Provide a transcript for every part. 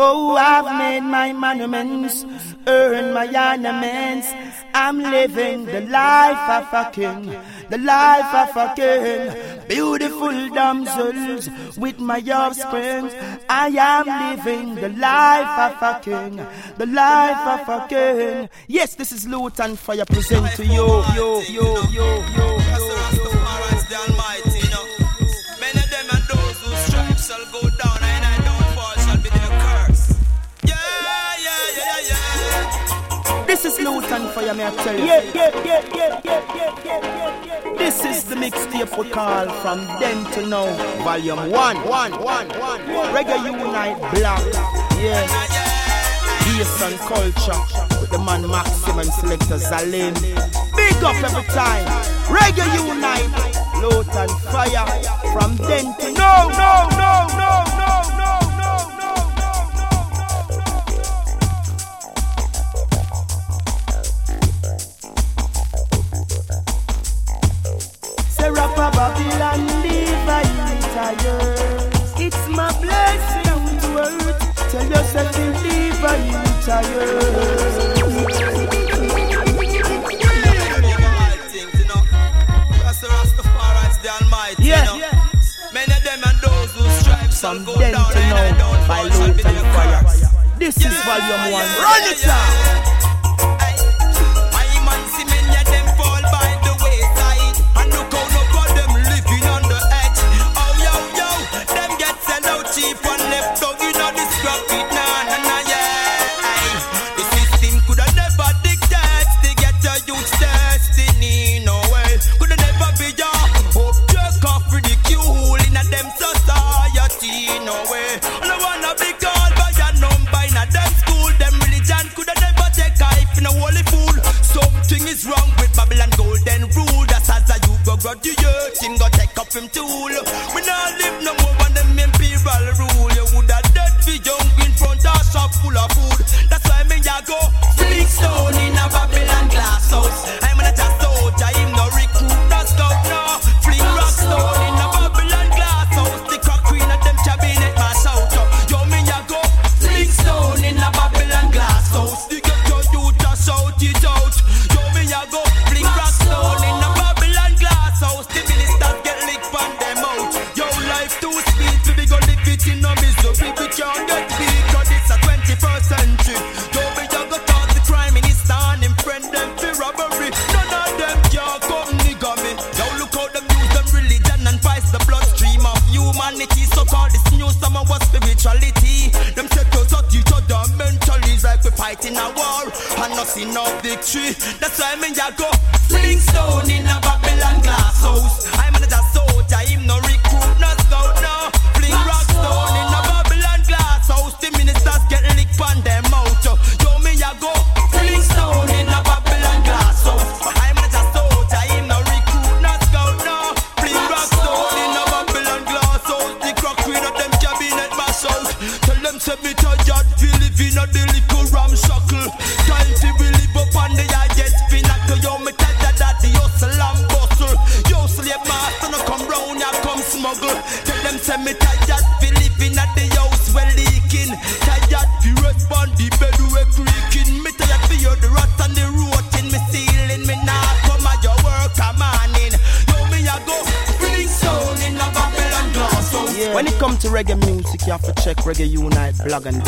Oh, I've made my monuments, earned my ornaments. I'm living the life of a king, the life of a king. Beautiful damsels with my offspring. I am living the life of a king, the life of a king. Yes, this is Lutan Fyah present to you, yo, yo, yo, yo. yo. This is Newton for you, may I tell you. Yeah, yeah, yeah, yeah, yeah, yeah, yeah, This is the mixtape for Carl From Then to Now, Volume 1, 1, 1, 1, One. Reggae Unite Black, yeah. Based and culture, with the man Maximum Selector Zalim. Big up every time. Reggae Unite, Load and Fire, From Then to Now, no, no, no, no, no. Babylon It's my blessing to earth. Tell yourself to Levites Yeah. Yeah. Of them and some go down to know by loot and fire. This yeah, is volume one. Run it up. My man see many of them fall by the wayside and look how no him tool. Me not Plug and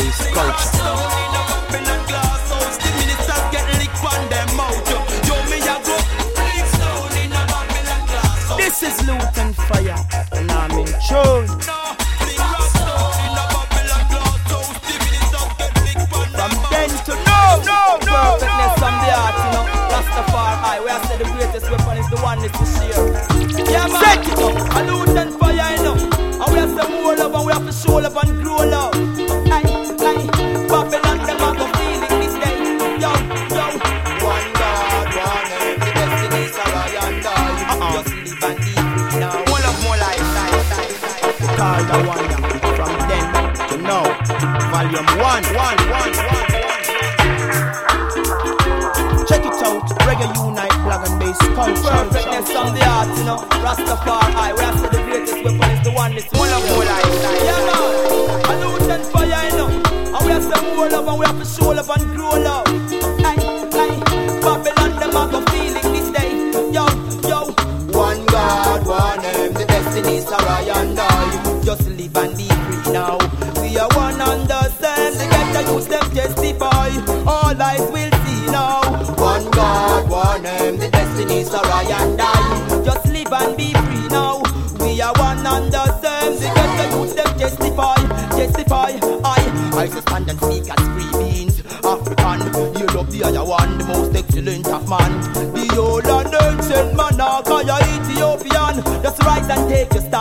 Rastafari.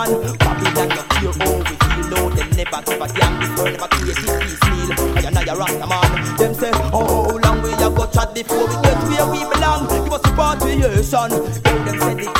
Babylon, you fear all we feel. No, them never give a damn. This world never create it piecemeal. I and I a rasta man. Them say, oh, how long we have got chat before we get where we belong? Give us repatriation. Yo, them say the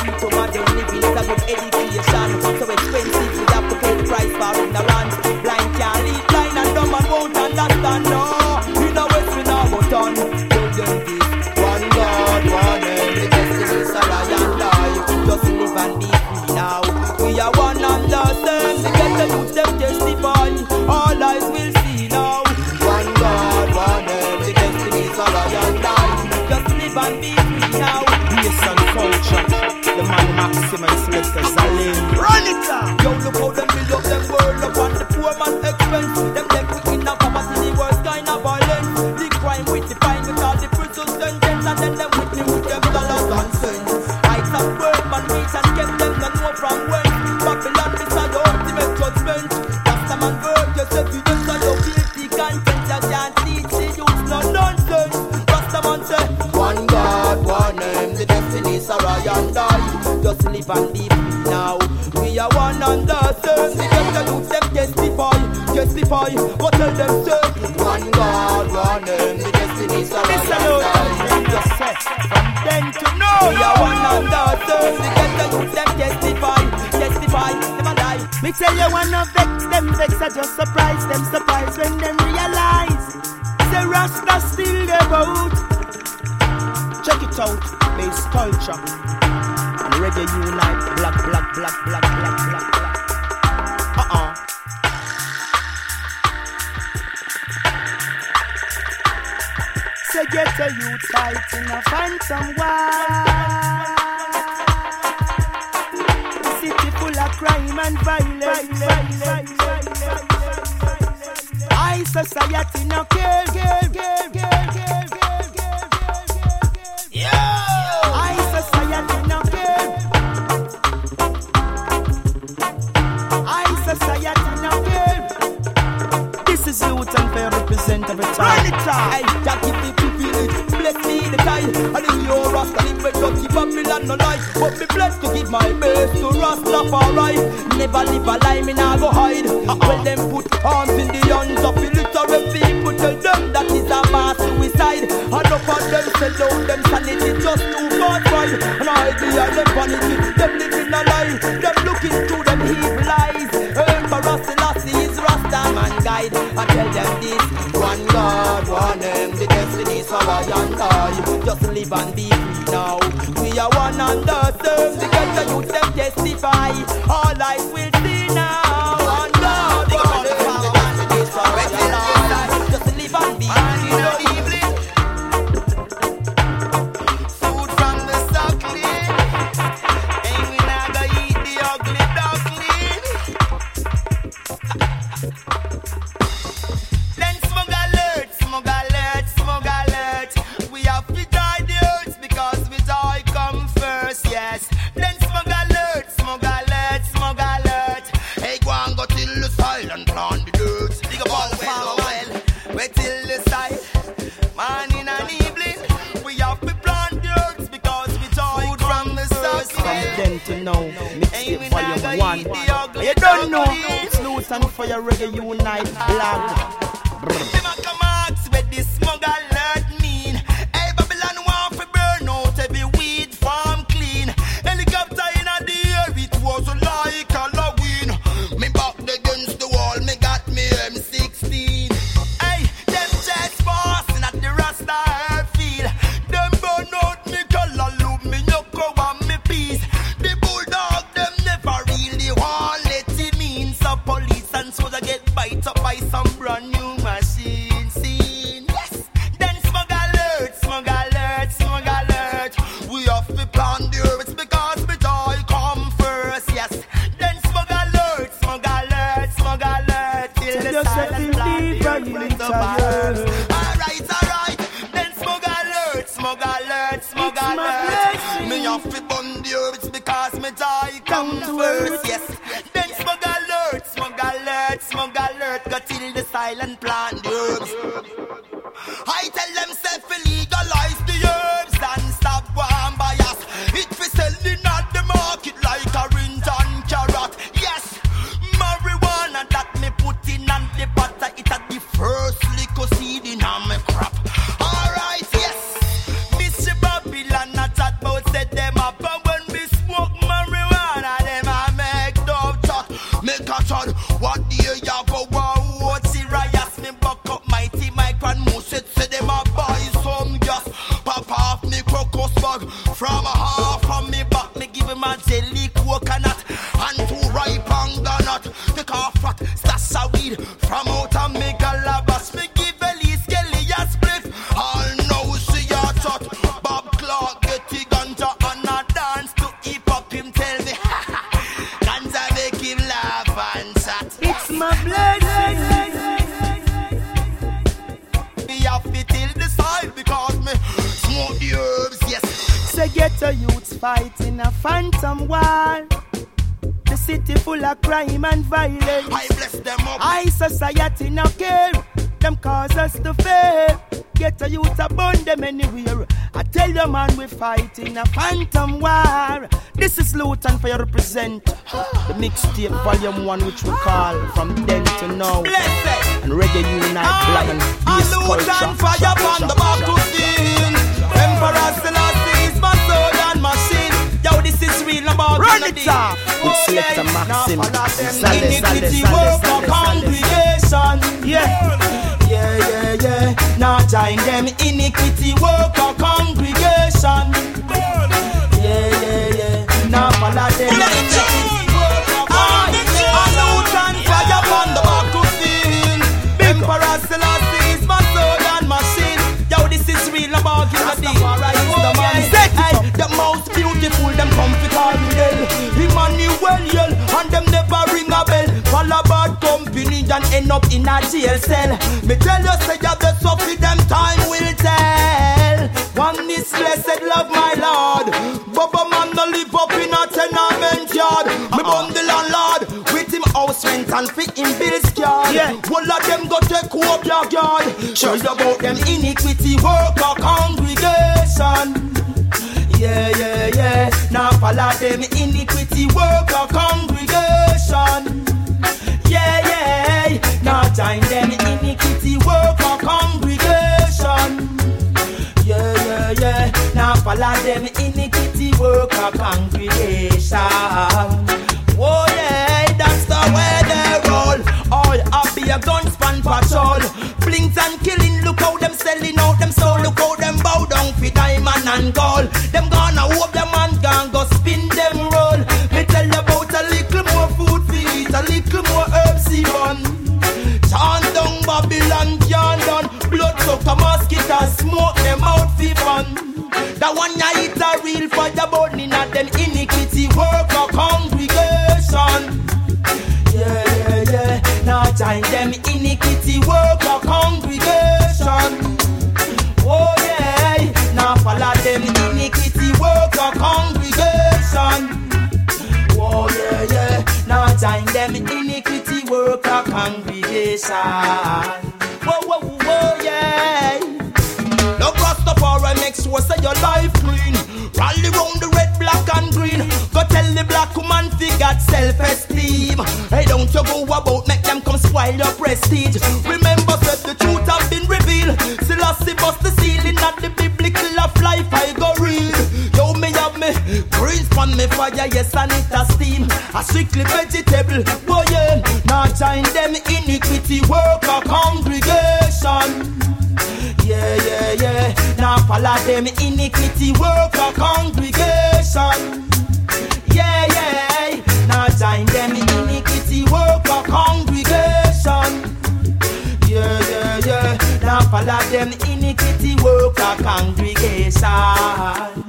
and free now. We are one and the same. The get the youth them testify, testify. What tell them say? One God, one name, the destinies are This I alone and I. just set from then to now. We are one and the same. The get the youth them testify, testify. Never die. Me tell you one of vex, them vex I just surprise them, surprise when them realize the Rasta still the boat. Check out, bass culture and reggae unite, black, black, black, black, black, black, black. Uh-uh. Say get a youth fighting a phantom war. City full of crime and violence. High society no care, care, care, care, care, time. Run it up. Hey, Jah give me privilege, bless me the time. And if you're Rasta, live with dirty Babylon no lie. But me blessed to give my best to Rastafari. Never live a lie, me nah go hide. Uh-uh. When them put arms in the hands of illiterate people, tell them that is a mass suicide. And up on them sell out them sanity just to God pride. And I behind them vanity, them living a lie. Them looking through them evil eyes. Emperor Selassie is Rasta man guide. I tell them this, God, one name, the destinies are I and I. Just live and be free now. We are one and the same. The get the youth them testify. All eyes will fire reggae, you will of crime and violence. I bless them up. High society no care. Them cause us to fail. Get a youth a burn them anywhere. I tell you man we fighting a phantom war. This is Lutan Fyah represent the mixtape volume one which we call from then to now. Blessed. And reggae unite black and Salute culture. and fire from the back to scene. Emperor Selassie real about Run it up with Selector. Maxim. Now follow them Sale, iniquity work of congregation. Yeah. Yeah, yeah, yeah. Now join them iniquity work of congregation. Yeah, yeah, yeah. Now follow them them come to call me hell. Emmanuel yell, and them never ring a bell. Follow bad company and end up in a jail cell. Me tell you, say you the suffer, them time will tell. One is blessed, love my Lord. Bubba man no live up in a tenement yard. Me uh-uh. bun the landlord with him house rent and fit him bills card. Yeah. All of them go take up your yard. Show you about them iniquity work or congregation. Yeah, yeah, yeah. Now follow them iniquity work or congregation. Yeah, yeah. Now join them iniquity work or congregation. Yeah, yeah, yeah. Now follow them iniquity work or congregation. Oh yeah, that's the way they roll. All up be a gun span patrol. Blinks and killing, or congregation. Whoa, whoa, whoa, yeah. No Rastafari make sure say your life clean. Rally round the red, black and green. Go tell the black woman fi got self-esteem. Hey, don't you go about make them come spoil your prestige. Remember, said the truth have been revealed. Selassie bust the ceiling at the on me fire, yes, and it a steam. A strictly vegetable, boy, yeah. Now join them iniquity work or congregation. Yeah, yeah, yeah. Now follow them iniquity work or congregation. Yeah, yeah. Now join them iniquity work or congregation. Yeah, yeah, yeah. Now follow them iniquity work or congregation.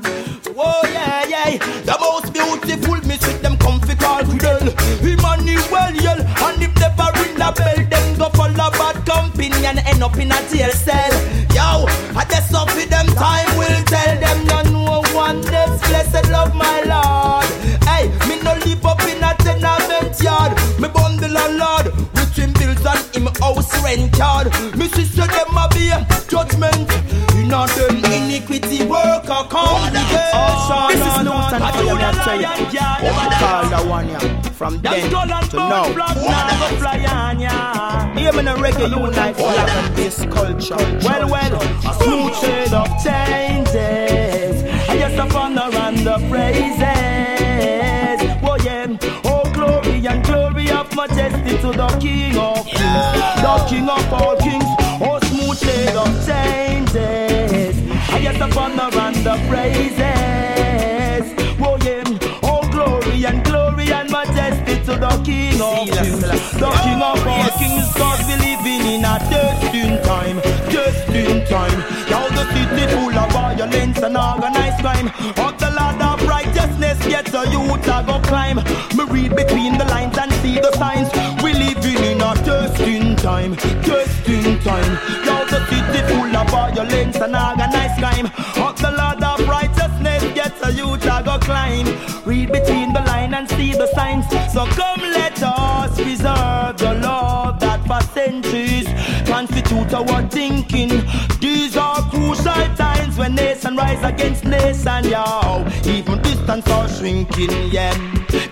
Oh yeah, yeah. The most beautiful miss with them comfy call Fidel. Emmanuel money well, yell. And if they ever ring the bell, them go follow bad company and end up in a jail cell. Yo, I just up with them time will tell them no no one this blessed love my Lord. Hey, me no live up in a tenement yard. Me bundle a lord with him bills and him house rent yard. Me sister them a be judgment. Know them iniquity work a congregation. This is Luton I do Fire, the I tell you. lion yard. Call that one, yeah. From then to now. Hear me no reggae unite for black and this culture. Well, well, a smooth shade of changes. I just a honor and the praises. Oh yeah, oh glory and glory of majesty to the King of Kings, the King of all kings. Oh smooth shade of changes. Just a honor and the praises. Oh yeah, oh glory and glory and majesty to the King of kings, the oh, King of all kings. Cause we living in a destined time, destined time. Now the city full of violence and organized crime. Up the ladder of righteousness, yet the youth a go climb. Me read between the lines and see the signs. We living in a destined time, destined time. Now the city full violence and organized crime. Up the ladder of righteousness, yet a youth a go climb. Read between the line and see the signs. So come let us preserve the love that for centuries constitute our thinking. These are crucial times when nation rise against nation, yo. Even distance are shrinking, yeah.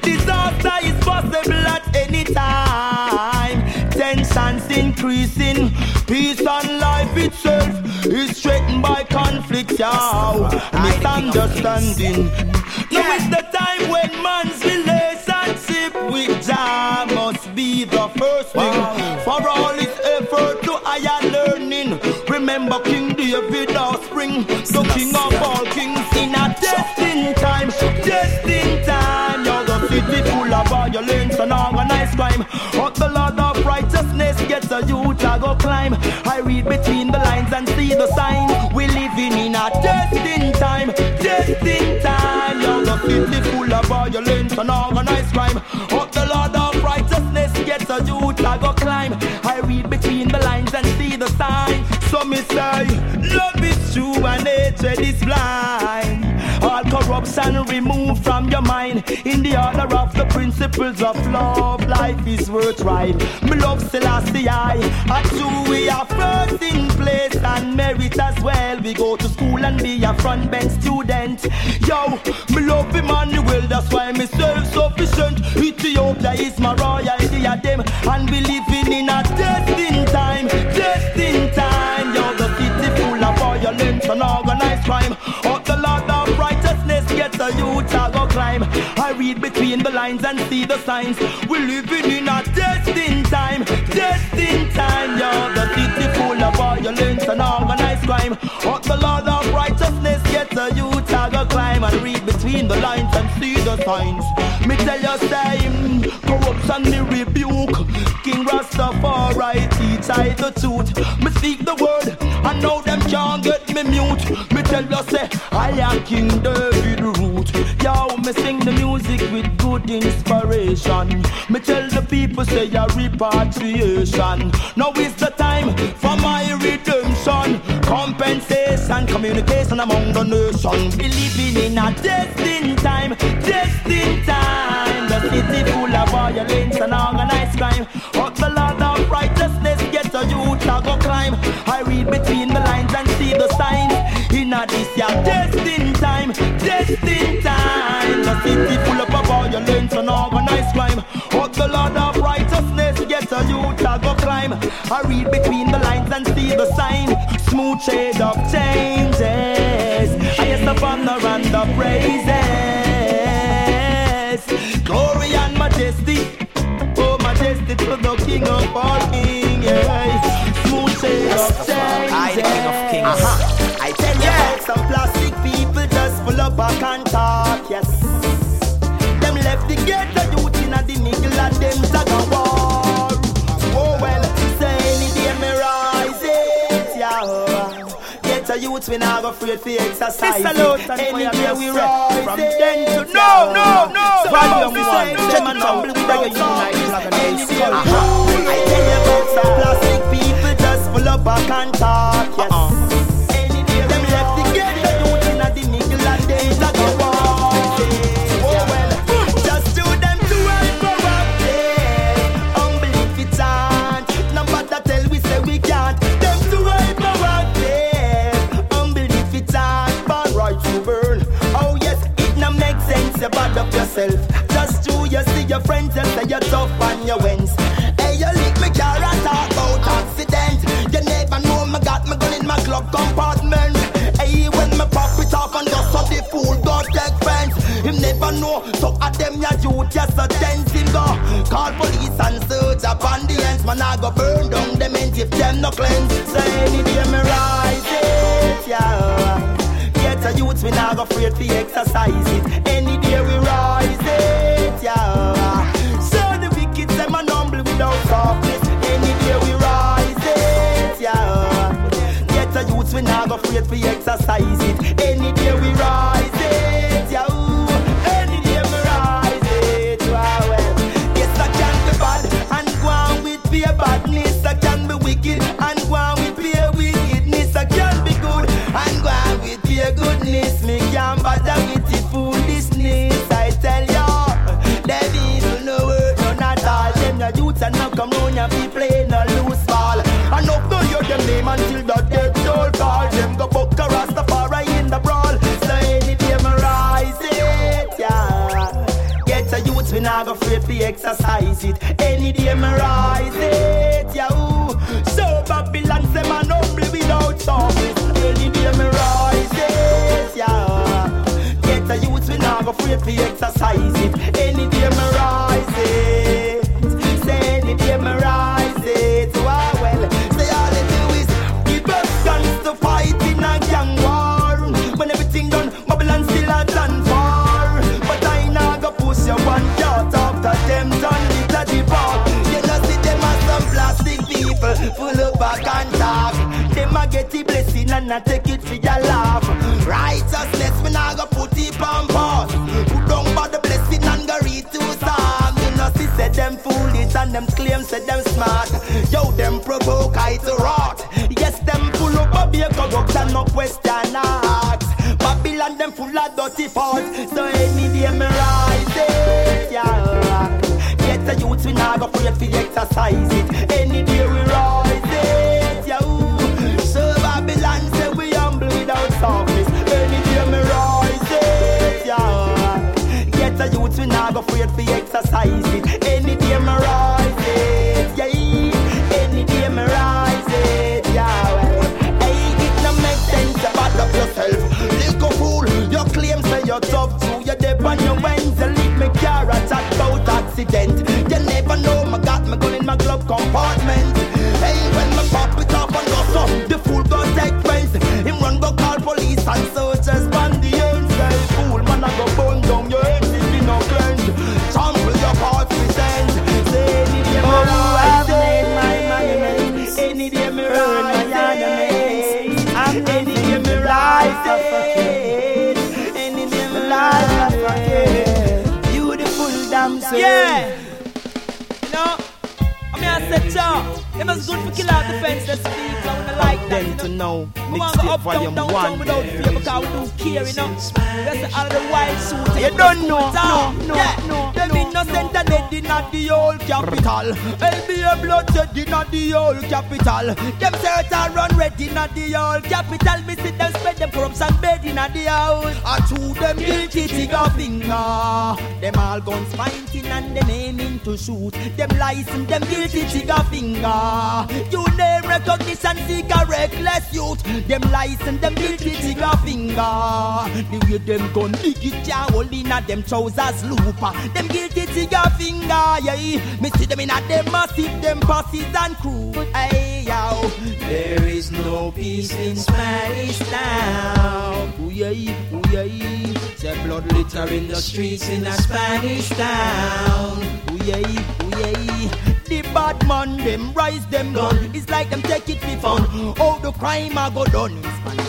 Disaster is possible at any time. Tensions increasing, peace and life itself is threatened by conflict, yo. Misunderstanding. Now is the time when man's relationship with Jah must be the first thing for all his effort to higher learning. Remember King David offspring, the king of all kings in a destined time, destined time. You're the city full of violence and organized crime. But the Lord gets a youth I go climb. I read between the lines and see the sign. We living in a destined time, destined time. You're the city full of violence and organized crime. But the Lord of righteousness gets a youth I go climb. I read between the lines and see the sign. So me say, love is true and hatred is blind. All corruption removed from your mind. In the order of the principles of love, life is worth worthwhile. Me love Selassie I. A two we are first in place and merit as well. We go to school and be a front bench student. Yo, me love Emmanuel, that's why me self-sufficient. Ethiopia is my royalty of them. And we living in a destined time, destined time. Yo, the city full of violence and organized read between the lines and see the signs. We're living in a destined time, destined time. Yo, the city full of violence and organized crime. Up the Lord of righteousness, get the youth I go climb. And read between the lines and see the signs. Me tell you, say, corruption me rebuke. King Rastafari teach I the truth. Me speak the word, and know them can't mute. Me tell you, say, I am King David root. Yo, me sing the music with good inspiration. Me tell the people, say, a repatriation. Now is the time for my redemption. Compensation, communication among the nation. We living in a destined time, destined time. The city full of violence and organized crime. But the Lord of righteousness gets a youth to go climb. I read between In a this year, destined time, destined time. The city full of violence and organized crime. But the Lord of righteousness gets a youth to go climb. I read between the lines and see the sign. Smooth shade of changes. I guess the honor and the praises. Glory and majesty. Oh, majesty to the King of all youth, we not afraid for exercise. Any day we rise. From then to no, no, no. Volume one. Them and tumble with a so, unite like an any ace. day we. I tell you about some plastic people just full of back and talk. Yes. I take for your laugh. Righteousness we now go put it on pause. Who don't bother the blessing and go read two psalm. You know see say them foolish and them claim say them smart. Yo them provoke I to rot. Yes them full of a beer and no question asked. Babylon them full of dirty thoughts. So any day me rise it, yeah. Get the youth we now go afraid to exercise it. Any day afraid to exercise it. Any day me rise it, yeah. Any day me rise it, yeah. Well, hey, it no make sense to bad up yourself. Little fool, you claim say you're tough too. You dip on your wings, you leave me car attack about accident. You never know, me got my gun in my glove compartment. Hey, when me pop it beautiful. Yeah. You know, I mean, I said, y'all, it was good for kill out the fence, let's speak, I wanna like that, you to know. know. We want to go Mixtape up, down, volume downtown one. without fear because we don't care, you know. That's all the wild suit. You don't know, ah. no, no, yeah. no, Them no, innocent and dead in the old capital. LBA bloodshed in the old capital. Them search and run red in the old capital. Me see them spread them corrupts and bed in the house. I chew them guilty trigger finger. Them all guns fighting and them aiming to shoot. Them license them guilty trigger finger. You name recognition seek a reckless youth. Them license them guilty trigger finger. The way them gun dig it can't hold in a them trousers looper. Them guilty trigger finger, yeah. Me see them in a them massive, them passes and crew. Hey, yo. There is no peace in Spanish town. Yeah. Say blood litter in the streets in a Spanish town. Ooh, yeah, ooh, yeah. The bad man, them rise them gun. It's like them take it for fun. Oh, the crime I go done Spanish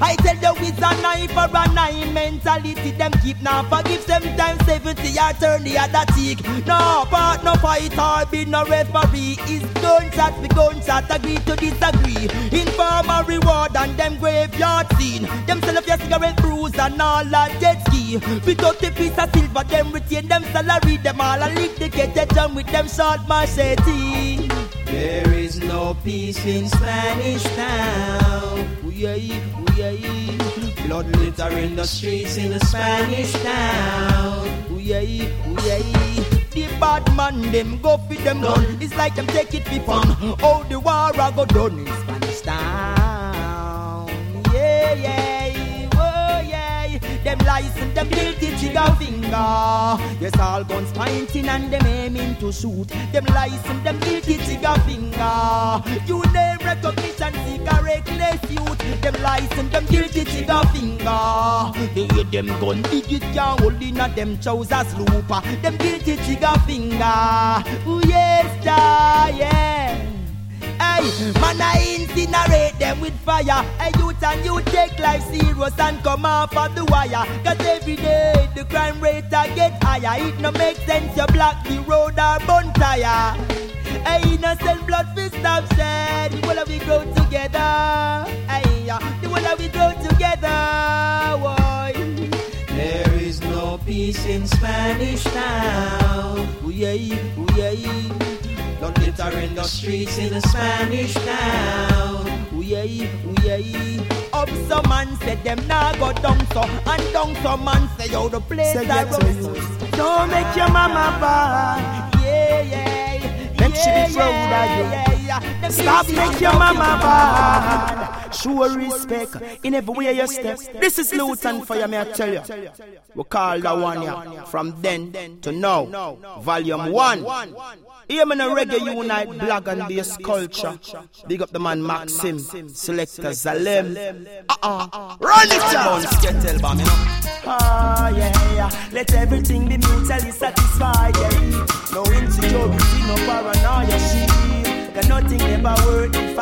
I tell you it's a nine for a nine mentality. Them keep now forgive sometimes seventy or turn the other cheek. No part, no fight or be no referee. It's gunshot, we gunshot, agree to disagree. Informer reward and them graveyard scene. Them sell up your cigarette bruise and all that jet ski. We got the piece of silver, them retain them salary. Them all a lick the get done with them short machete. There is no peace in Spanish town. Ooh, yeah. Blood litter in the streets in the Spanish town. The bad man, them go for them gun. It's like them take it for fun. Oh, the war I go done in Spanish town. Yeah, yeah, oh yeah. Them license, them guilty trigger finger. Yes, all guns pointing and them aiming to shoot. Them license, them guilty trigger finger. You name recognition, seek a reckless youth. Them license, them guilty trigger finger. They hear them gun, dig it can't hold in a them trousers looper. Them guilty trigger finger. Ooh yes, da, yeah. Hey, man, I incinerate them with fire. Hey, youth and you take life serious and come off of the wire. Cause every day the crime rate a get higher. It no make sense you block the road or bun tire. Hey, innocent blood fist stop shed. The whole of we grow together. Hey, the whole of we grow together. Boy. There is no peace in Spanish town. Ooh, yeah, ooh, yeah. Blood litter in the streets in the Spanish town. Yeah, ooh, yeah. Up some man said them nah go down so And down some man say yo the place Say I run to so you. Don't make your mama bad. Yeah, yeah Make she be yeah, proud of you. yeah, yeah. Stop make your mama bad. Show respect in every way you step. This is Lutan Fyah, may I tell you. We call that one yeah. From then to now. Volume 1. Here man a reggae unite black and bass culture. Big up the man Maxim, selector Zalem. Uh-uh. Run it down. Skettle bomb, you know. Ah, yeah, yeah. Let everything be mutually satisfied, yeah. No insecurity, no paranoia, shit. Got nothing ever worth the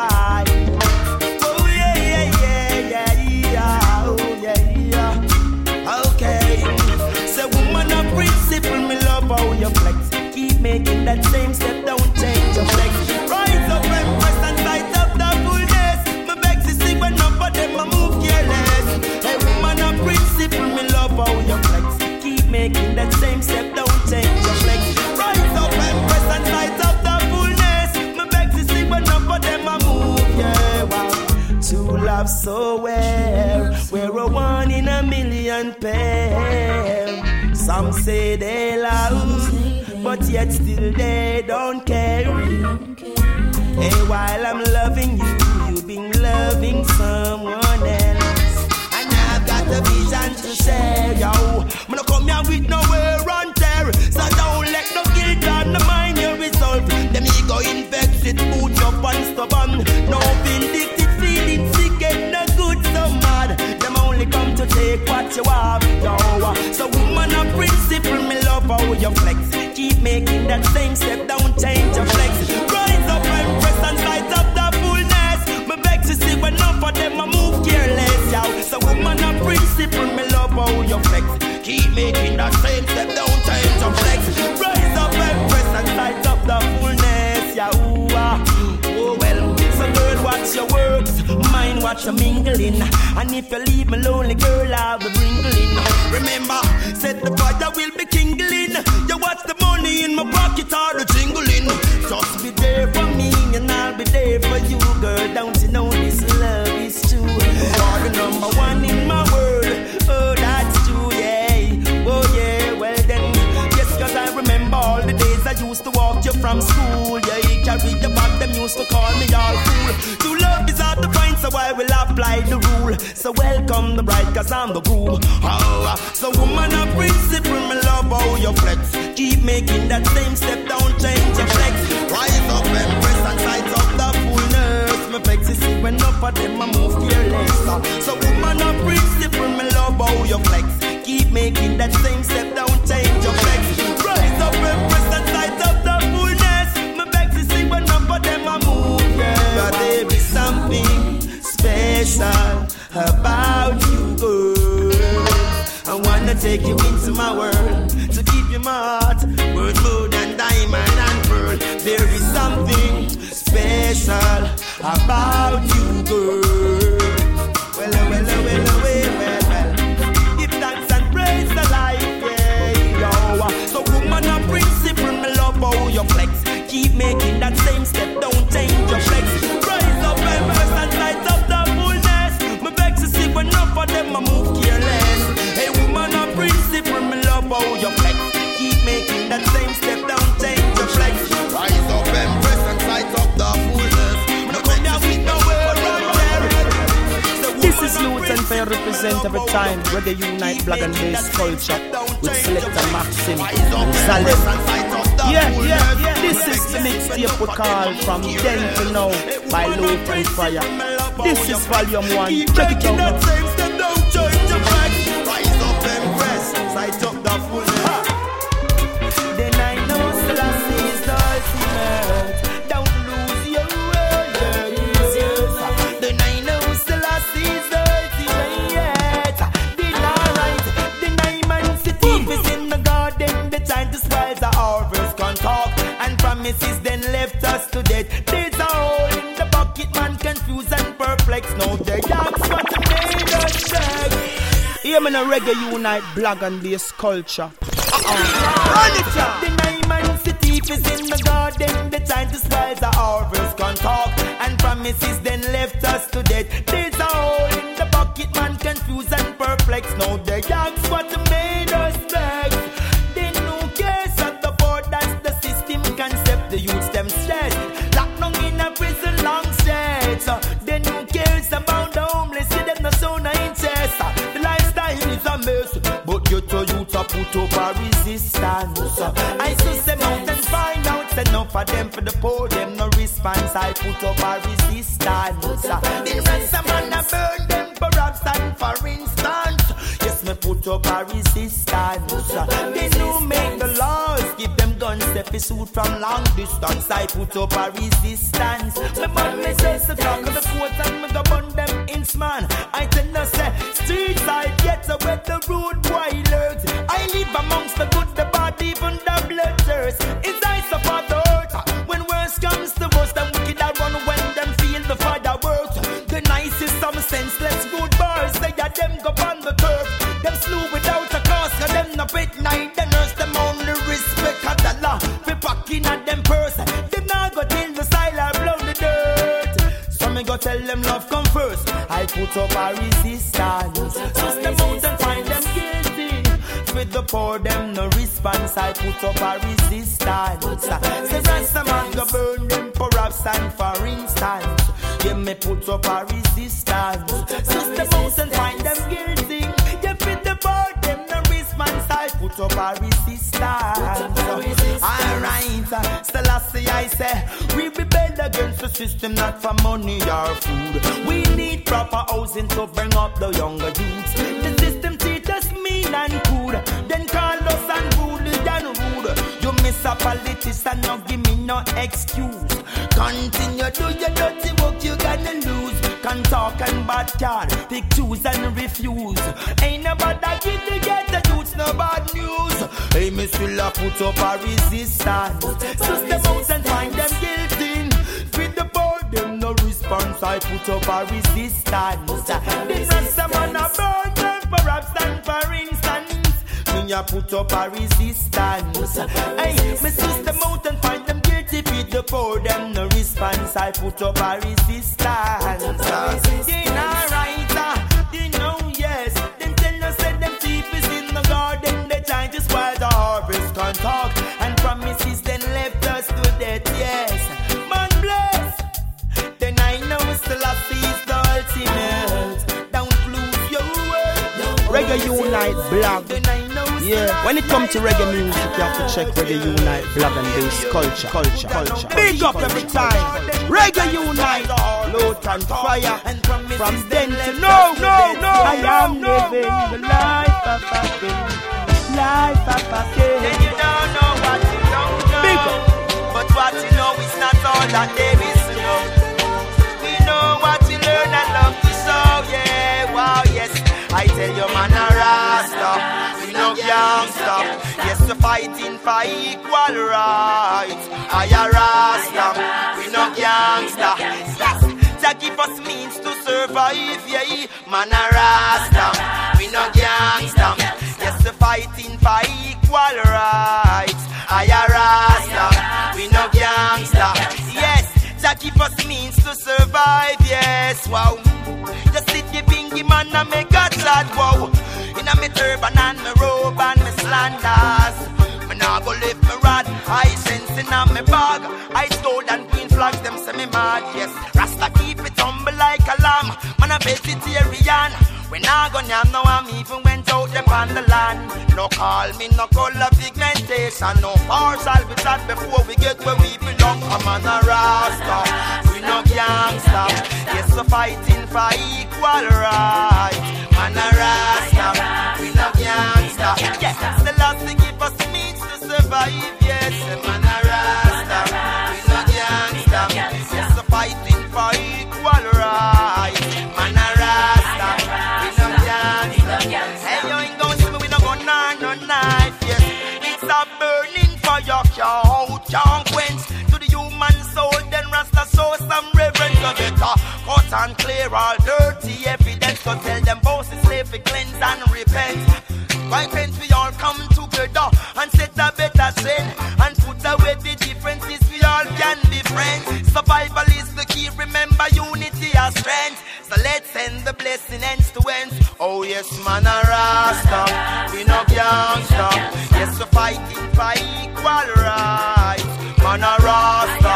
making that same step, don't change your flex. Rise up, empress, and light up the fullness. Me beg to see when none of them a move careless. Hey, woman of principle, me love how you flex. Keep making that same step, don't change your flex. Rise up, empress, and light up the fullness. Me beg to see when none of them a move, yeah, wow. Two love so well, we're a one in a million pair. Some say they love, but yet still they don't care. Hey, while I'm loving you, you've been loving someone else. And I've got a vision to share, yo. I'm not come here with nowhere on tear. So don't let no guilt undermine your resolve. Them ego infects it, boot up and stubborn. No vindictive to take what you have, yo. So woman of principle, me love how you flex. Keep making that same step, don't change your flex. Rise up and press and light up the fullness. Me beg to see when enough of them a move careless, yo. So woman of principle, me love how you flex. Keep making that same step, don't change your flex. Rise up and press and light up the fullness, yo. Watch your words, mind watch your mingling. And if you leave me lonely, girl, I'll be wrinkling. Remember, set the fire will be kindling. You watch the money in my pocket or the jingling. Just be there for me and I'll be there for you, girl. Don't you know this love is true? You're the number one in my world. Oh, that's true, yeah. Oh, yeah, well then. Yes, cause I remember all the days I used to walk you from school. Used to call me all fool. To love is hard to find, so I will apply the rule. So welcome the bride, cause I'm the groom. Oh, so woman of principle, me love how you flex. Keep making that same step, don't change your flex. Rise up, empress, and sight up the fullness. Me vex see when enough of them a move careless. So woman of principle, me love how you flex. Keep making that same step, don't change your flex. special about you, girl. I wanna take you into my world to keep your heart worth more than diamond and pearl. There is something special about you, girl. Well, well, well, well, well, well, well. Give thanks and praise the life, yeah, yo. So, woman, a principle, me love how you flex. Keep making that. Represent every time Reggae Unite Black and Bass culture with Selector Maxim and. Yeah, yeah, yeah. This is the mixtape we call From Then to Now by Lutan Fyah. This is volume one. Check it out. Confused and perplexed. Now they ask what made us check. Hear me no reggae unite black and bass culture. Uh-uh. Run it up. The nine city is in the garden. The time to spoil the harvest can talk and promises then left us to death. There's a hole in the bucket, man confused and perplexed. Now they ask what made us vex. Put up a resistance. I so say out and find out. Say no for them for the poor. Them no response. I put up a resistance. Then ransom man a burn them perhaps and for instance. Yes, me put up a resistance. They the laws. Suit from long distance. I put up a resistance. Me man me says the clock of the court and me go burn them inch man. I tell you say street side gets away the road lurks. I live amongst the good, the bad, even the blood thirst. It's put up a resistance. So step out and find them guilty. With the poor, them no response. I put up a resistance. Say ransom man go burn them perhaps and for instance. Yeah, me put up a resistance. So step out and find them guilty. Yeah, with the poor, them no response. I put up a resistance. Alright, uh, Selassie, I say, we rebel against the system, not for money or food. We need proper housing to bring up the younger youths. The system treat us mean and crude, then call us unruly and rude. You miss a politician, now give me no excuse. Continue do your dirty work, you gonna lose. Can talk and bad card, pick choose and refuse. Ain't nobody get the youths no bad news. Hey, me still a put up a resistance. So step out and find them guilty. With the board, them no response. I put up a resistance. This is someone a burn them perhaps and for instance. Me a put up a resistance. Hey, me system out and find them guilty. With the board, them no response. I put up a resistance. Then alright, uh, you know yes. Then tell us that them thief is in the garden. They trying to spoil the harvest. Can't talk and promises then left us to death. Yes, man bless. Then I know Selassie is the ultimate. Don't lose your word. Reggae Unite blog. Then I know yeah, when it comes to reggae music, you have to check Reggae Unite blog and bass culture, culture, culture. Big up every time. Reggae Unite, Lutan Fyah. From then to no, no, no, I am living the life of a king, life of a king. Then you don't know what you don't know. Big up. But what you know is not all that there is to know. We know what you learn and love to sow. Yeah, wow, yes. I tell you, man, a rasta. We know gangster. Yes, we're fighting for equal rights. I a Rasta, we no gangster. Yes, that give us means to survive, yeah. Man a Rasta, we no gangster. Yes, we're fighting for equal rights. I a Rasta, we no gangster. Yes, that give us means to survive, yes, wow. Just sit bingy man and make a chat, wow. In a me turban and me and me. Nah go lift me rod, I sense in a me bag. I gold and green flags, them say me mad, yes. Rasta keep it humble like a lamb. Man a vegetarian. We nah go yam now I'm even went out them on the land. No call me no color pigmentation, no partial we chat before we get where we belong. I'm on a rasta, we no gangster. Yes, we're fighting for equal rights. Man a rasta, survive. Yes, man a rasta, we no gangster. Yes, we're fighting for equal rights. Man a rasta, we no gangster. Hey, you ain't gonna see me with no gun or no knife. Yes, it's a burning fire, can't hold, can't quench. To the human soul, then rasta show some reverence. So better cut and clear all dirty evidence. So tell them bosses slave cleanse and repent. Why can't we and put away the differences? We all can be friends. Survival is the key. Remember unity as strength. So let's send the blessing ends to ends. Oh yes, man a rasta, we no gangster. Yes, we're fighting for equal rights. Man a rasta,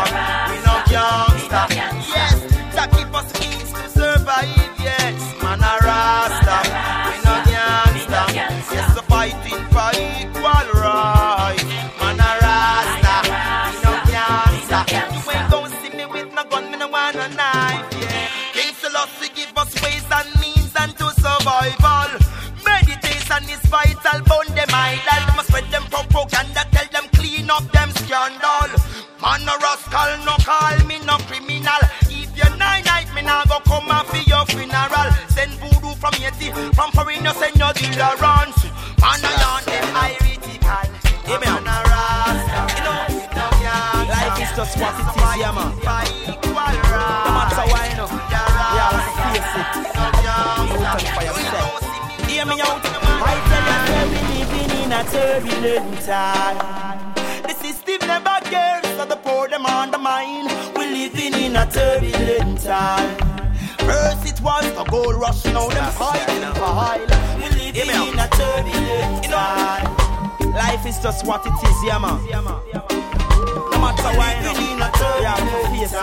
we no gangster. Yes, a no call me no criminal. If you're nine night, me nah go come and for your funeral. Send voodoo from Yeti, from foreign you send your dealerance. Man a yarn them iritical. Yeah, man. Man a rascal, you know, no. Life is just what it is, yeah, man. No matter why, you. We all face it. Out and for yourself. Hear me out. I tell you, say we living in a turbulent time. In a turbulent time. First it was the gold rush, now them fighting for oil. We living in a turbulent time. Life is just what it is, yeah man. No matter why, you know, you have to face it.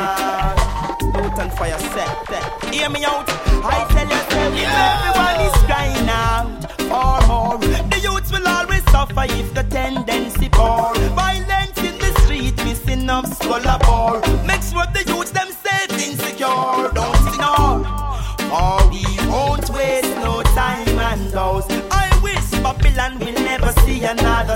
Out and for yourself. Hear me out. I tell you, say, everyone is crying out for more. The youths will always suffer if the tendency for Violence in the street, missing of skull bore. Make sure the youths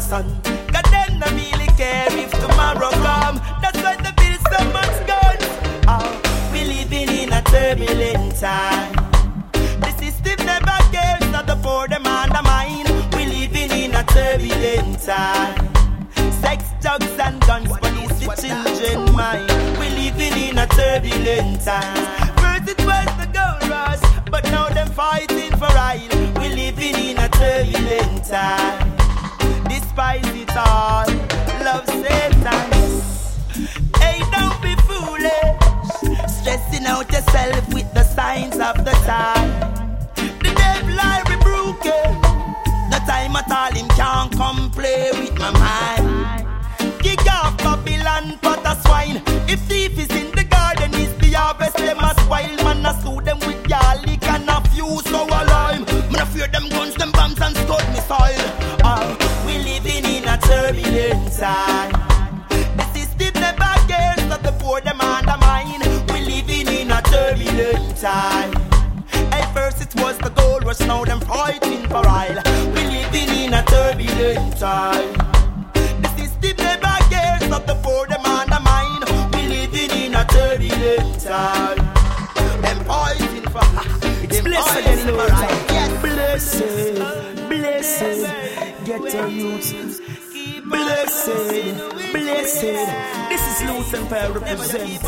sun. God them no really care if tomorrow come. That's why they build so much guns. Oh, we living in a turbulent time. The system never cares, so the poor them undermine. We living in a turbulent time. Sex, drugs and guns, police the children mind. We living in a turbulent time. First it was the gold rush, but now them fighting for oil. We living in a turbulent time. All, love Satan. Hey, don't be foolish, stressing out yourself with the signs of the time. The devil I rebuke it. The time at all him can't come play with my mind. Kick off Babylon, a swine. If thief is in the garden, is the harvest them a spoil. Man, I sue them living in turbulent time. The system never cares that the poor them undermine. We living in a turbulent time. At first it was the gold rush, now them fighting for oil. We living in a turbulent time. The system never cares that the poor them undermine. We living in a turbulent time. Them fighting for it's blessed fighting and for Lord. right. Yes. Blessed, blessed, get ghetto youths. Blessed, blessed. This is Lutan Fyah representing.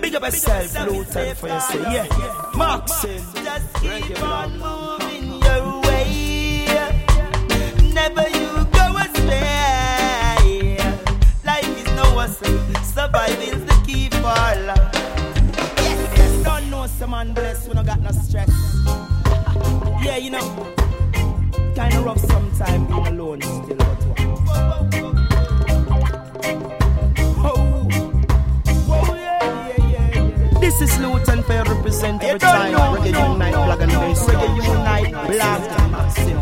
Big up yourself, Luton for yourself. Yeah, Maxin. Just keep on moving your way. Never you go astray. Life is no hustle. Surviving's the key for life. Yes. Don't know some man blessed when I got no stress. Yeah, you know, kinda rough sometime being alone still, but what? Oh, oh yeah, yeah, yeah, yeah. This is Lutan Fyah represent every time Reggae Unite, Black and Bass. Reggae Unite, Black and Maxim.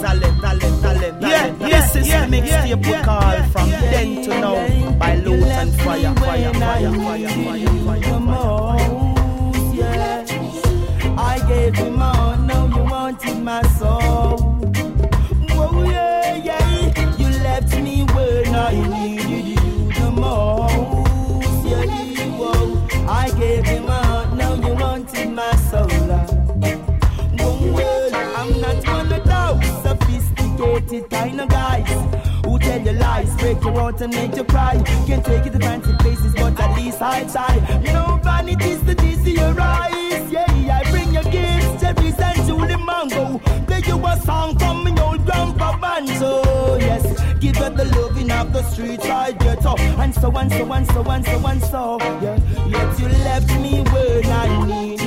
Salem, Salem, Salem. Yeah, this is the mixtape we call from then to now by Lutan Fyah, Fire, Fire, Fire, Fire, Fire, the Fire. most, yeah. I gave you more, now you wanted my soul. I needed you the most, yeah. Whoa, I gave you more, now you wanted my soul. Well, I'm not one of those sophisticated kind of guys who tell you lies, break your heart and make you cry. Can't take you to fancy places, but at least I try. No vanity's the to your eyes. Yeah, I you Julie mango. Play you a song from me old grandpa banjo. Yes, give her the loving of the streets I get up. And so and so and so and so and so. Yeah, yet you left me when I needed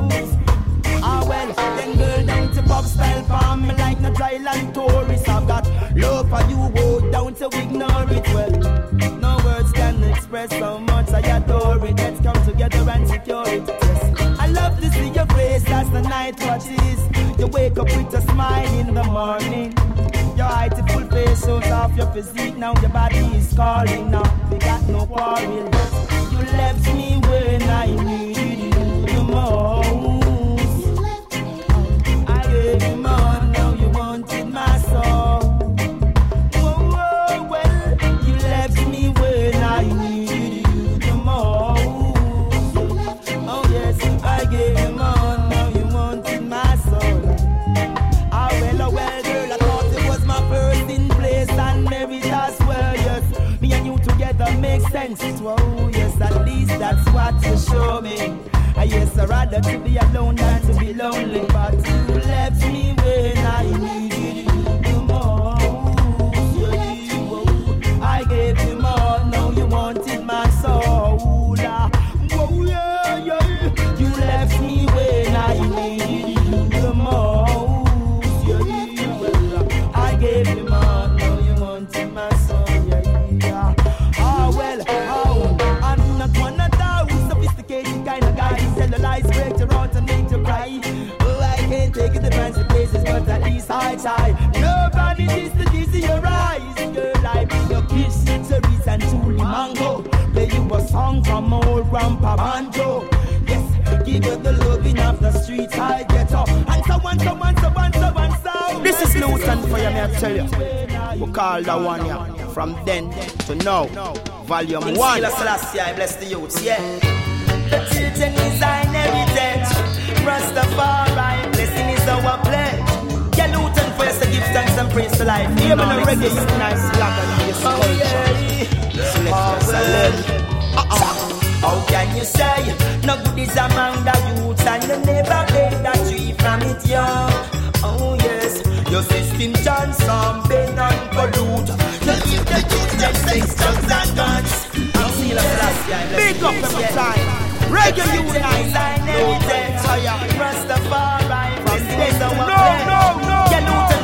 clothes. Ah well, then girl down to pop style for me like no Thailand tourist. I've got love for you, go down to ignore it. Well, no words can express how much I adore it. Let's come together and secure it. Yes. I love to see your face as the night watches. You wake up with a smile in the morning. Your full face shows off your physique. Now your body is calling. Now we got no quarrel. You left me when I needed you the most. I gave you more, now you wanted my soul. Whoa, whoa, well, you left me when I needed you the most. Oh yes, I gave you more, now you wanted my soul. Ah well, oh well, girl, I thought it was my first in place and merit as well. Yes, me and you together makes sense. Oh yes, at least that's what you show me. Yes, I'd rather to be alone than to be lonely, but you left me I try. Nobody is the your. I your kiss, cerise and truly mango. Play you a song from old grandpa banjo. Yes, give you the loving of the streets I get up. And so on, so on, so on, so on, so. This is Luton for you, me I tell you. We call that one yeah. From then to now. Volume King 1. Sila Selassie, I bless the youths, yeah. The children is our heritage. Rastafari, blessing is our pledge. Yeah, For us to give thanks and praise to life. Even the reggae reggae. unite black and bass Oh, culture. yeah. Select Oh, uh-uh. Salem. well. How can you say no good is among the youths and you never take that tree from it young? Oh yes, your system turn some bend and pollute. You give the youth them sex, drugs and guns. King Sila Selassie, I bless Big you. up every time. Reggae unite. heritage. Fire. Rastafari,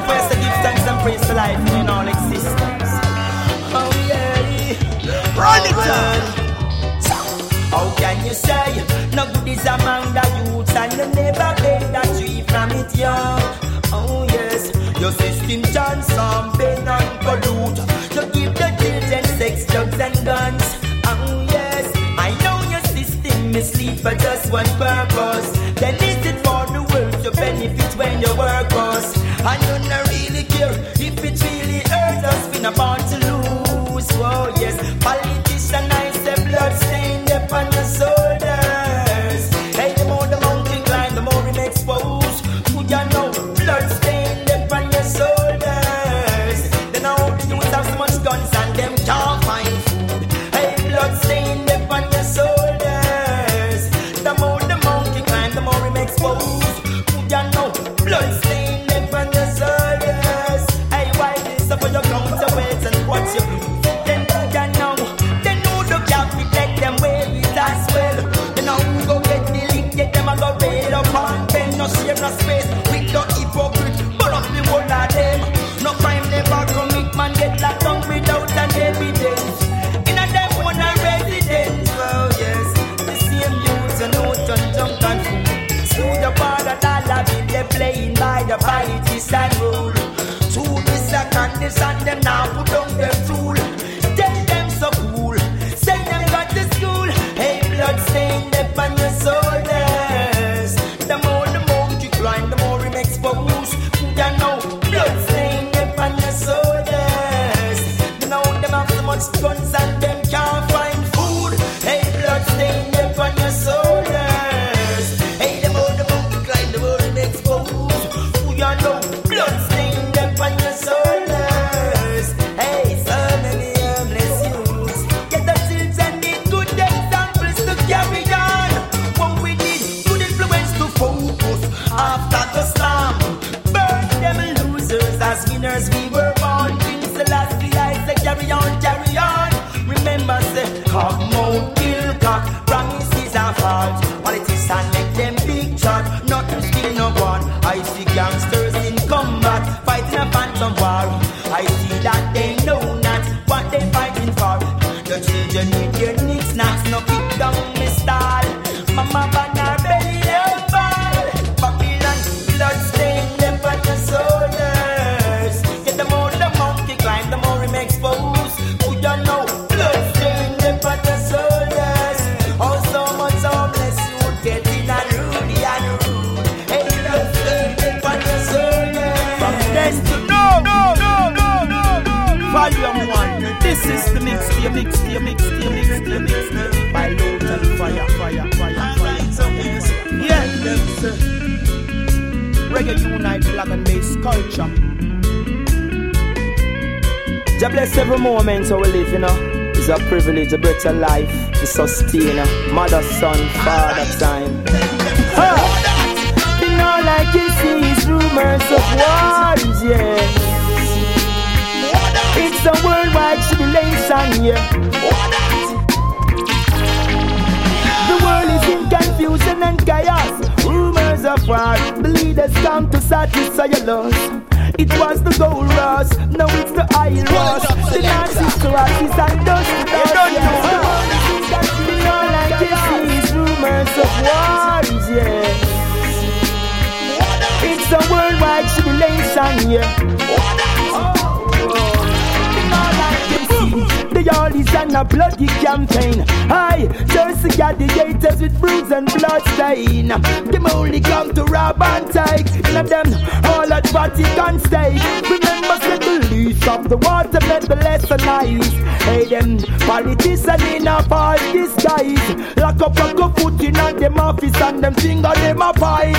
first to give thanks and praise to life in all existence. Oh yeah. Run it down. How can you say no good is among the youths and you never take that tree from it young? Oh yes, your system turn some bend and pollute. You give the children sex, drugs and guns. Oh yes, I know your system mislead for just one purpose. Mama ban belly and ball. Babylon blood stain. Get the monkey climb, the more. Who know? Blood stain. Oh, so much homeless youth getting unruly and rude. Hey, blood stain. From then to no, no, no, no, no, Volume one. This is the mixtape, mixtape, mixtape, mixtape, mixtape. Say. Reggae unite flag and bass culture. Jah bless every moment we live, you know. It's a privilege, a better life to sustain. Mother, son, father time. Ha! You know, like you see, it's rumors of wars, yeah. It's a worldwide tribulation, yeah. The world is in confusion and chaos. Rumors of war, the leaders come to satisfy your lust. It was the gold rush, now it's the oil rush. The Nazis to asses and dust to dust. Yeah. The world is in confusion and chaos. It's rumors of wars, yeah. It's a worldwide tribulation, yeah. The all is on a bloody campaign. Aye, Jersey gladiators with bruise and blood stain. Them only come to rob and take. In them, all at Vatican state. Remember, say the least of the water, let the lesser nice. Hey, them politicians in a false disguise. Lock up a go foot in on them office and them finger them a fight.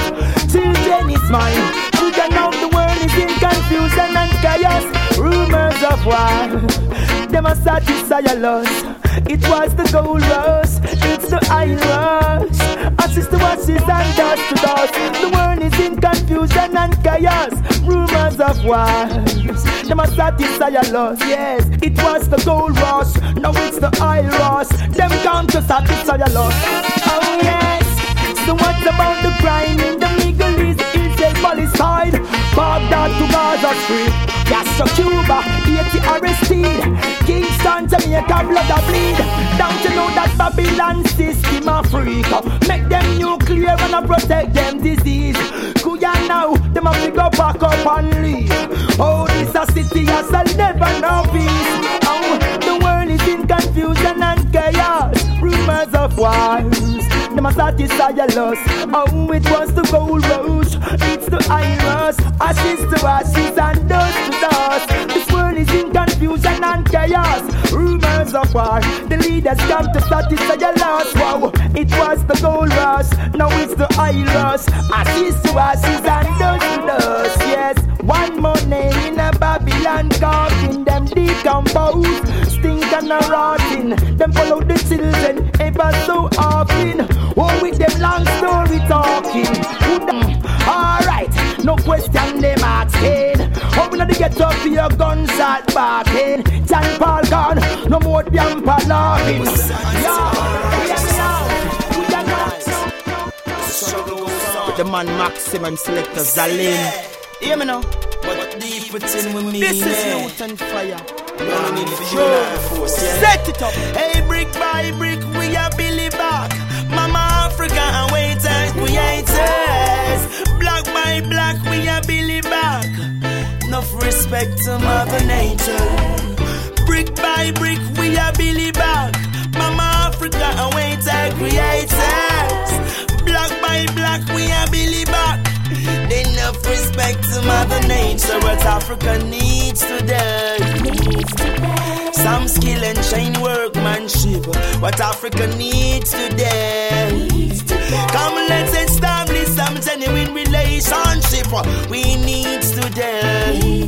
Children is mine. Can now the world is in confusion and chaos. Rumors of war. Them a satisfy your lust. It was the gold rush, it's the iron rush. Ashes to ashes and dust to dust. The world is in confusion and chaos. Rumors of wars. Them a satisfy your lust. Yes, it was the gold rush. Now it's the iron rush. Them come to satisfy your lust. Gaza Strip, Castro, Cuba, Haiti, Aristide, Kingston, Jamaica, blood a bleed. Don't you know that Babylon system a freak? Make them nuclear and a protect them disease. Kuya now, them a pick up back up and leave. Oh, this a city as a never know peace. Oh, the world is in confusion and chaos. Rumors of wars. A satisfy your lust. Oh, it was the gold rush. It's the iron Ashes to ashes and dust to dust. This world is in confusion and chaos. Rumors of war. The leaders come to satisfy your lust. Wow, it was the gold rush. Now it's the rush. Ashes to ashes and dust to dust. Yes, one more name in Babylon coffin. Them decompose, stink and a rotting. Them follow the children ever so often. Oh, with them long story talking. Alright, no question them asking. How we not to get up for your gunshot barking? John Paul gone, no more damn laughing. Yeah, yeah, yeah. We the man Maximum Selector Zalim. Hear me now. But deep within with me. This is yeah. Lutan Fyah. No need for you Sure. force, yeah. Set it up. Hey, brick by brick, we are Billy back. Mama Africa and waiters, eh, creators. Eh. Black by black, we are Billy back. Enough respect to Mother Nature. Brick by brick, we are Billy back. Mama Africa awaits our eh, creators. Black by black, we are Billy back. Enough respect to Mother Nature, what Africa needs today. Some skill and chain workmanship, what Africa needs today. Come, let's establish some genuine relationship. We need today.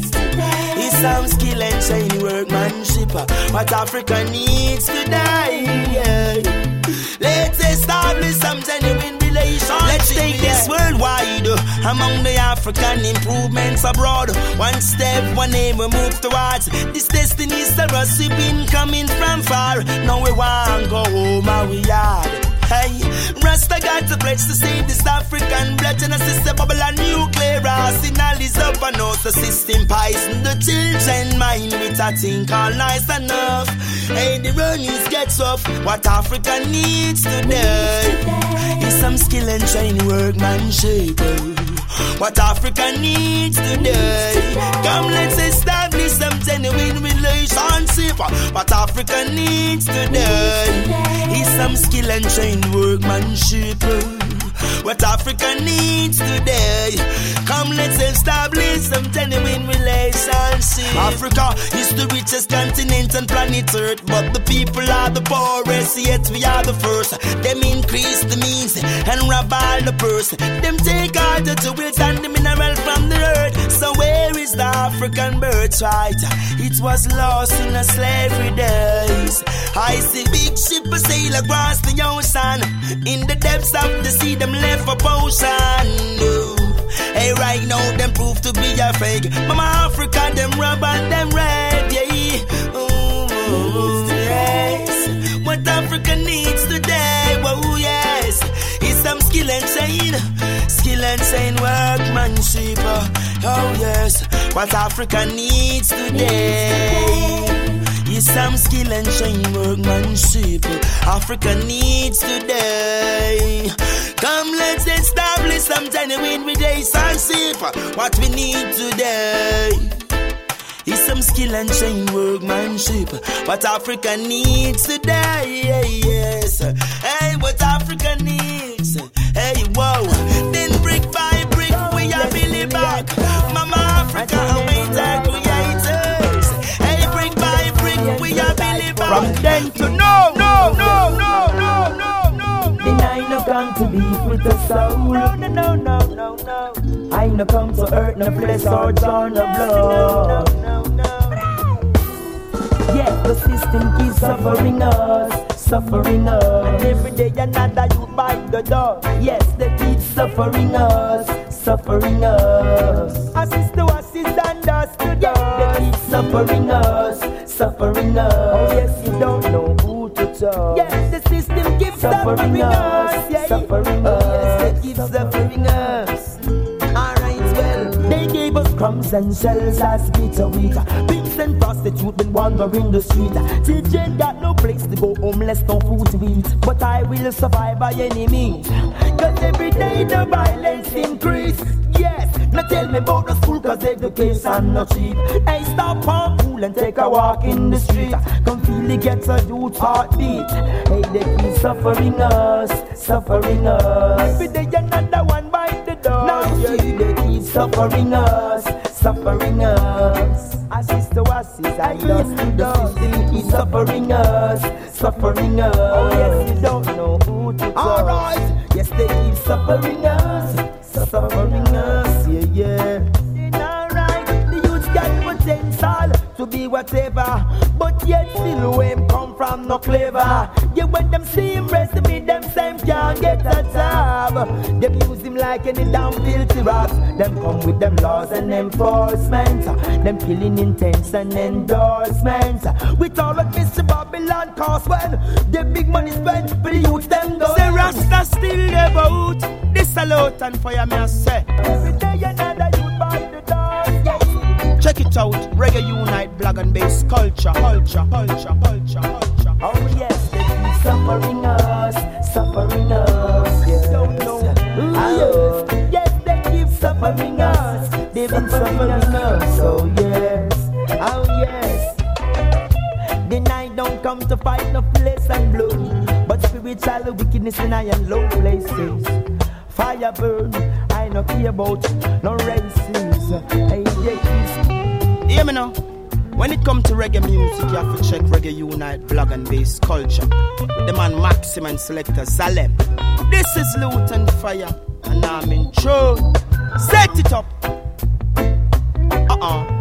It's some skill and chain workmanship, what Africa needs today. Let's establish African improvements abroad. One step, one aim, we move towards this destiny. So us we been coming from far. Now we want go home, and we yard. Hey, Rasta got to pledge to save this African blood and assist the bubble and nuclear arsenal is up and out the system poison the children mind with a thing called nice enough. Hey, the runnings gets off what Africa needs today is some skill and chain workmanship. What Africa needs today. Come, let's establish some genuine relationship. What Africa needs today is some skill and chain workmanship. What Africa needs today. Come, let's establish some genuine relationship. Africa is the richest continent on planet Earth, but the people are the poorest, yet we are the first. Them increase the means and rob all the purse. Them take all the jewels and the mineral from the earth. So where is the African birthright? It was lost in the slavery days. I see big ship a sail across the ocean. In the depths of the sea, them left a potion. No. Hey, right now, them prove to be a fake. Mama Africa, them rob and them red, yeah. Ooh, yes. What Africa needs today, whoa, yes. Is some skill and chain, skill and chain workmanship. Uh, oh, yes. What Africa needs today is some skill and chain workmanship. Uh, Africa needs today. Come, let's establish some genuine relationship. What we need today is some skill and chain workmanship. What Africa needs today, yes. Hey, what Africa From then to no, no, no, no, no, no, no, no. Then I no come to beef with the soul. No, no, no, no, no, no. I no come to hurt no flesh or draw no blood. No, no, no. Yeah, the system keeps suffering us, suffering us. And every day another you bite the dust. Yes, they keep suffering us, suffering us. Assist to assist and dust to They keep suffering us, suffering us. Oh yes, you don't know who to trust. Yes, the system keeps Suffering suffering us, us. Yeah, suffering oh, yes, us, they keep suffering us. Alright, well, they gave us crumbs and shells as bitter wheat. Pimps and prostitutes been wandering the street. Children got no place to go, homeless, no food to eat. But I will survive by any means. Cause every day the violence increase. Yes, now tell me about the school cause education not cheap. Hey, stop on cool and take a walk in the street. Come feel it gets a youth heartbeat. Hey, they keep suffering us, suffering us. Every day another one by the door. Now yeah, they keep suffering us, suffering us. Assist to assist, I dust to dust. Still keep suffering us, suffering us. Oh yes, you don't know who to trust. Alright, yes they keep suffering us, suffering us. Yeah, yeah. To be whatever, but yet still when come from no clever. Yeah, when them see him resume, them same can't get a job. Them use him like any damn filthy rocks. Them come with them laws and enforcement. Them killing intents and endorsements. With all of Mr. Babylon cost when the big money spent for the youth, them go. Say Rasta still about this a lot and fire me I say. Every day Check it out. Reggae unite black and base culture, culture, culture, culture, culture. Oh yes, they be suffering us, suffering us. Yes, don't know. Oh, yes. yes, they keep suffering us. They've been suffering us. Oh yes, oh yes. The night don't come to fight no flesh and blood, but spiritual wickedness in high and low places. Fire burn, I no care about no races. Hey, yeah, Hear me now. When it comes to reggae music, you have to check Reggae Unite blog and base culture. With the man Maxim and selector Salem. This is Lutan Fyah, and I'm in tune. Set it up. Uh-uh.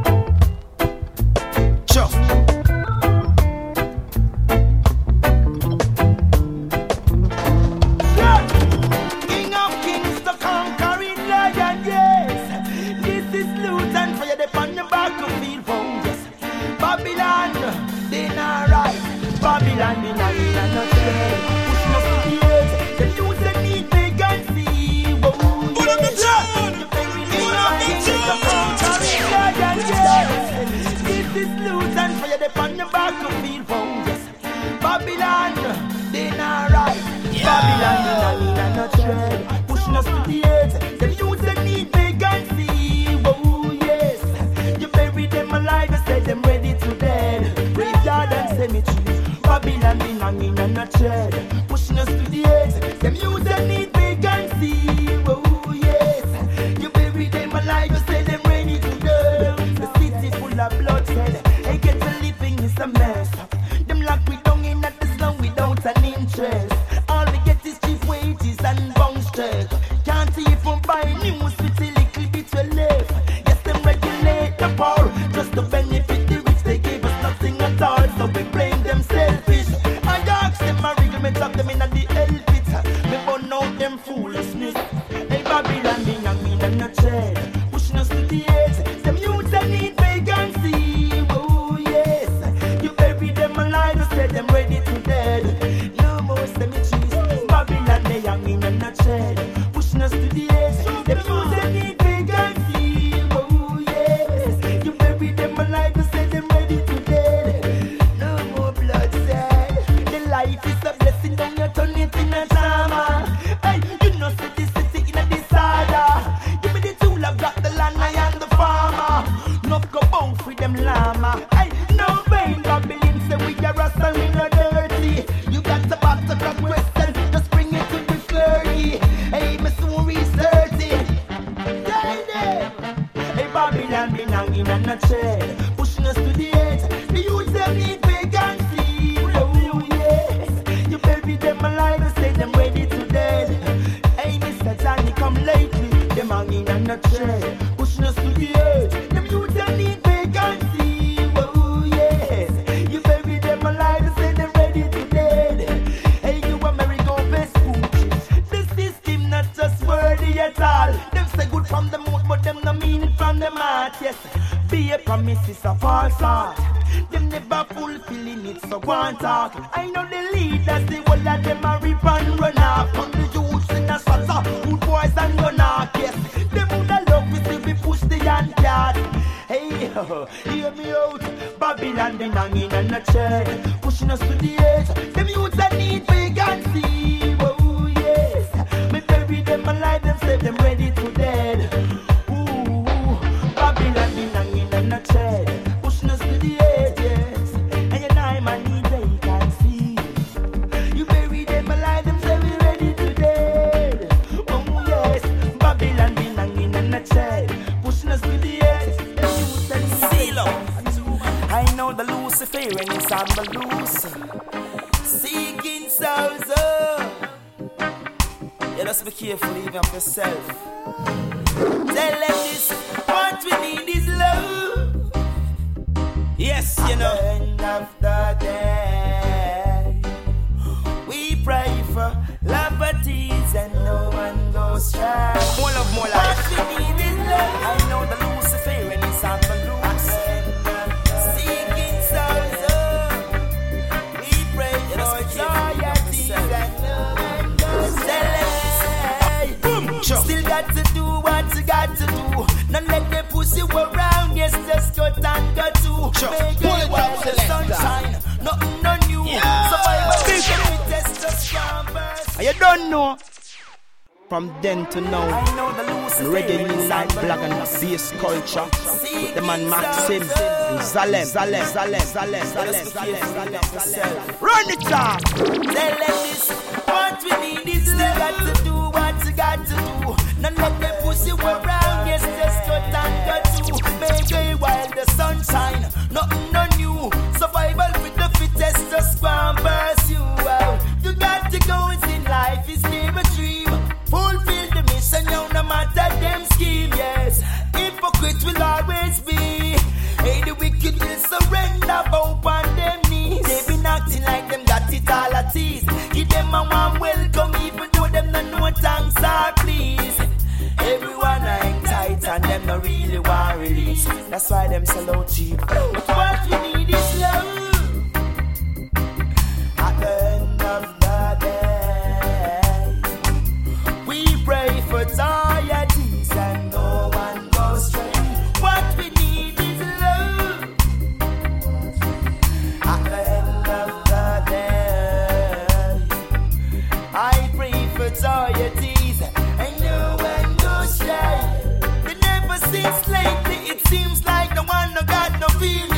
wretched Sure. Still got to do what you got to do. Don't let the pussy around. Yes, just go and go to. Sure. Make it up the sunshine. Nothing no new. Yeah. Survival. Big. Test ah, you don't know. From then to now, reggae music, black and bass culture. The man Maxim, Zalem, Zalem, Zalem, Zalem, Zalem, Zalem, Zalem. Run it up! Tell them this, what we need is they got to do got to do. None of them pussy around, yes, just cut and cut to. Make it while the sunshine, nothing no new. Survival with the fittest, just go and That's why them sell out cheap. But what we need is love. At the end of the day, we pray for deities and no one goes stray. What we need is love. At the end of the day, I pray for deities got no feelings.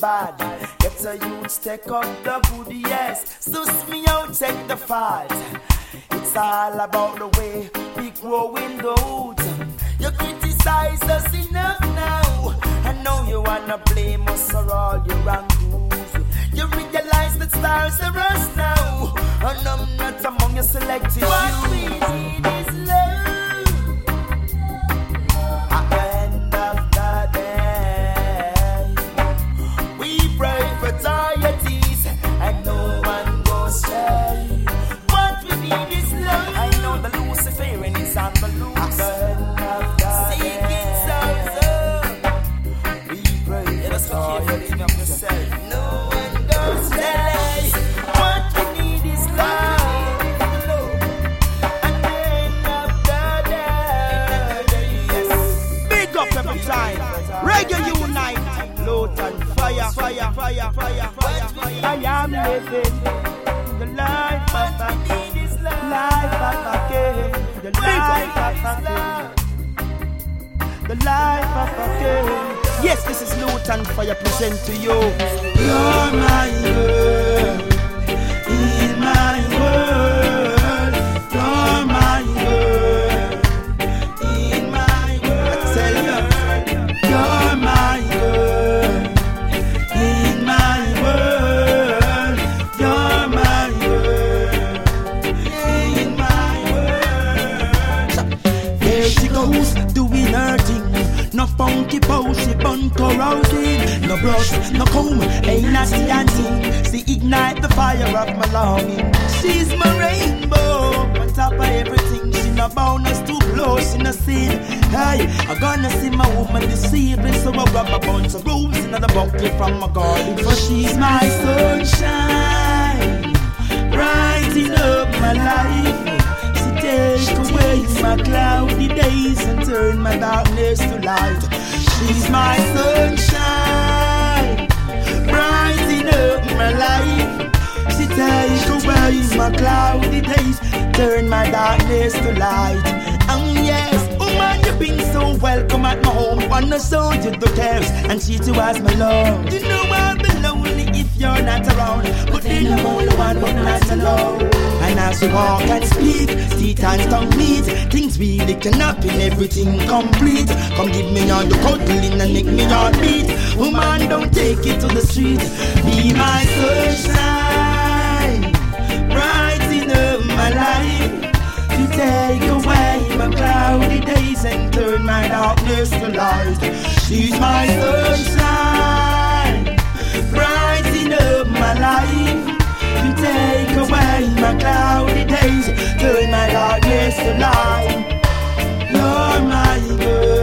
Bad. Get a youth, take up the good, yes. Sus me out, take the fault. It's all about the way we grow in the hood. You criticize us enough now. I know you wanna blame us for all your wrongs. You realize that stars are us now. And I'm not among your selected What we need is fire. I am living the life of a king, life of king, the life of a king, the life of a king. Yes, this is Lutan Fyah present to you. You're my world, funky pose, she bun carousing. No brush, no comb, ain't nasty auntie. She ignite the fire of my longing. She's my rainbow, on top of everything. She no bonus to blow, she no sin. Hey, I gonna see my woman this evening, so I grab a bunch of roses in the bucket from my garden. For she's my sunshine, brighten up my life. She take away my cloudy days and turn my darkness to light. She's my sunshine, brighten up my life. She takes away my cloudy days, turn my darkness to light. And yes, woman, you've been so welcome at my home. Wanna show you the cares and treat you as my love. You know if you're not around. But then I'm only one, not alone. And as we walk and speak, teeth and tongue meet. Things really can happen, everything complete. Come give me all the cuddling and make me your beat. Woman, don't take it to the street. Be my sunshine, brighten up my life. To take away my cloudy days and turn my darkness to light. She's my sunshine, my. You take away my cloudy days, turn my darkness to light. You're my girl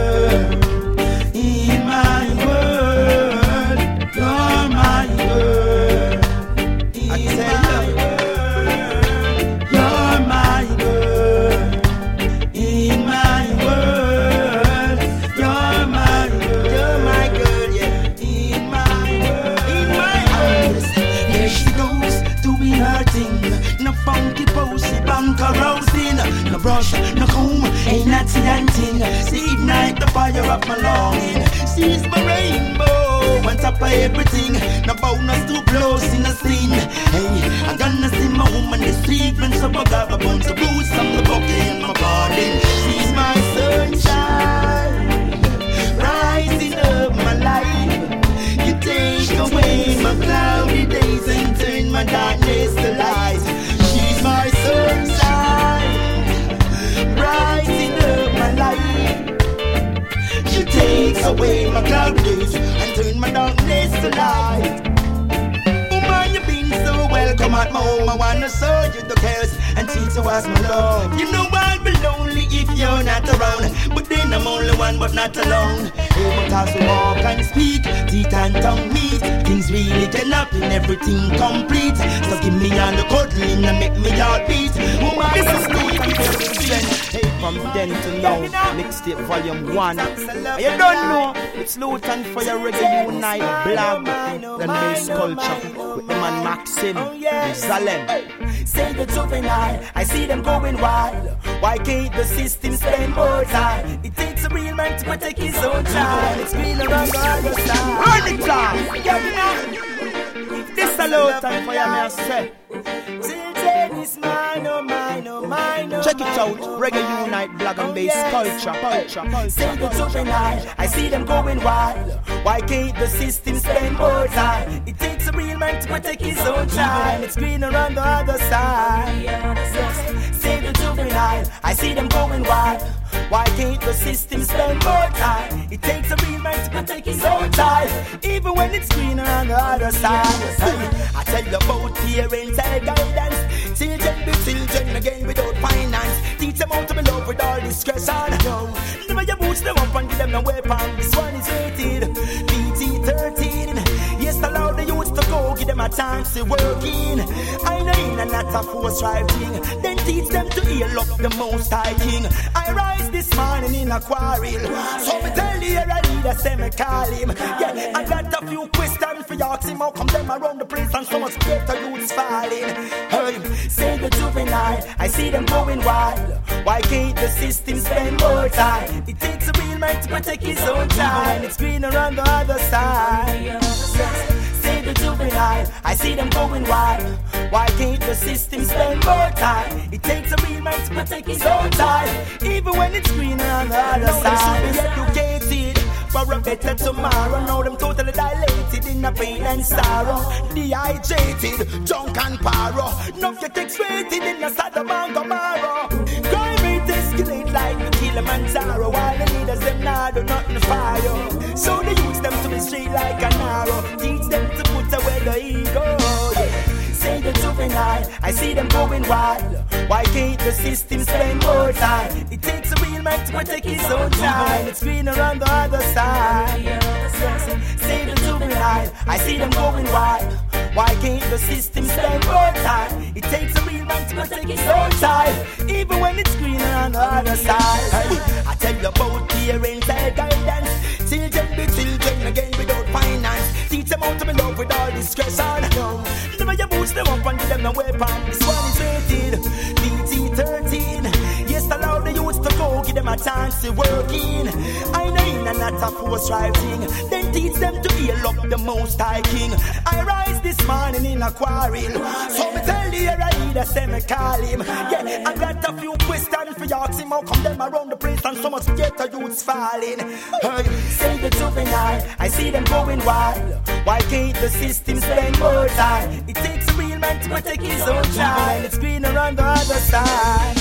of my longing. She's my rainbow, on top of everything. No bonus too close in a scene. Hey, I'm gonna see my woman this treatment. So I got a bunch of boots, I'm the bucket in my body. She's my sunshine, rising up my life. You take away my cloudy days and turn my darkness away my cloudy days and turn my darkness to light. Woman, you've been so welcome at my home. I wanna show you the cares and treat you as my love. You know I'll if you're not around. But then I'm only one, but not alone. Able to walk and speak, teeth and tongue meet. Things really can happen, everything complete. So give me all the cuddling and make me heart beat. Is do it Hey, from then to now, mixtape volume one. And you don't know, it's Lutan Fyah your reggae unite blog, the bass culture with the man Maxim, oh, Zalem. Say the juvenile, I see them going wild. Why can't the system spend more time? It takes a real man to protect his own child. It's green around the other side. Run it, class! Yeah, yeah. This a time for you, me Check it out, Reggae Unite black and bass oh, culture, culture, culture. Say the juvenile, I see them going wild. Why can't the system spend more time? It takes a real man to protect his own child. It's greener on the other side. Yes. Say the juvenile, I see them going wild. Why can't the system spend more time? It takes a real man to protect his own child, even when it's greener on the other side. Hey, I tell you about parental guidance. Children be children again without finance. Teach them how to be love with all discretion. Yo, never you boost them up and give them no weapon. This one is rated PG 13. Give them a chance to work in. I know in and not a force drive thing. Then teach them to heal up the most high king. I rise this morning in a quarrel. So me tell the air leader, say me call him. Yeah, I got a few questions for. Ask him how come them around the place and so much better youths falling. Hey, say the juvenile, I see them going wild. Why can't the system spend more time? It takes a real man to protect his own child. It's greener on the other side. Say the juvenile, I see them going wild. Why can't the system spend more time? It takes a real man to protect his own child, even when it's greener on the other side. Be educated for a better tomorrow. Now them totally dilated in a pain and sorrow. Dehydrated, drunk and paro. Now get X-rated in a Sodom and Gomorrah. Crime rate escalate like the Kilimanjaro. While the leaders them now do nothing you. So they use them to be straight like an arrow. I see them going wild. Why can't the system spend more time? It takes a real man to protect his own child. It's greener on the other side. Say the juvenile, I see them going wild. Why can't the system spend more time? It takes a real man to protect his own child, even when it's greener on the other side. I tell you about parental guidance. Children be children again without finance. Teach them how to be love with all discretion. No, never you boost them up and give them no weapon. This one is rated PG 13. Yes, allow the youths to go, give them a chance to working. I know in not a force writing. Then teach them to heal up the most high king. I rise this morning in a quarrel. So me tell the leader, say me call him. Yeah, I got a few questions for you. Ask him how come them around the place and so much ghetto youths falling. Hey, say the juvenile, I see them going wild. Why can't the system spend more time? It takes a real man to protect his own child. It's greener on the other side.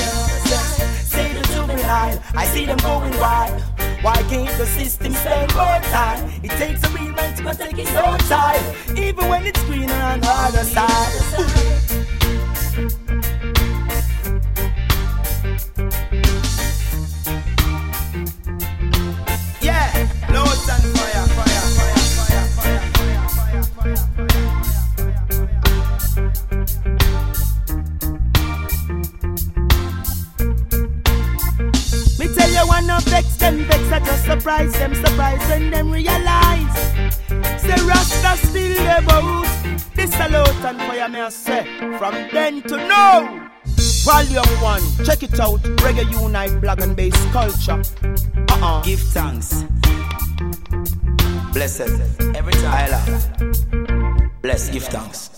Say the juvenile, I see them going wild. Why can't the system spend more time? It takes a real man to protect his own child, even when it's greener on the other side. Surprise them, surprise when them realize. Say Rasta still about. This salute and fire me I from then to now. Volume one, check it out. Reggae Unite, Black and Bass Culture. Uh-uh. Give thanks. Blessed. Every time. I love. Bless, give thanks.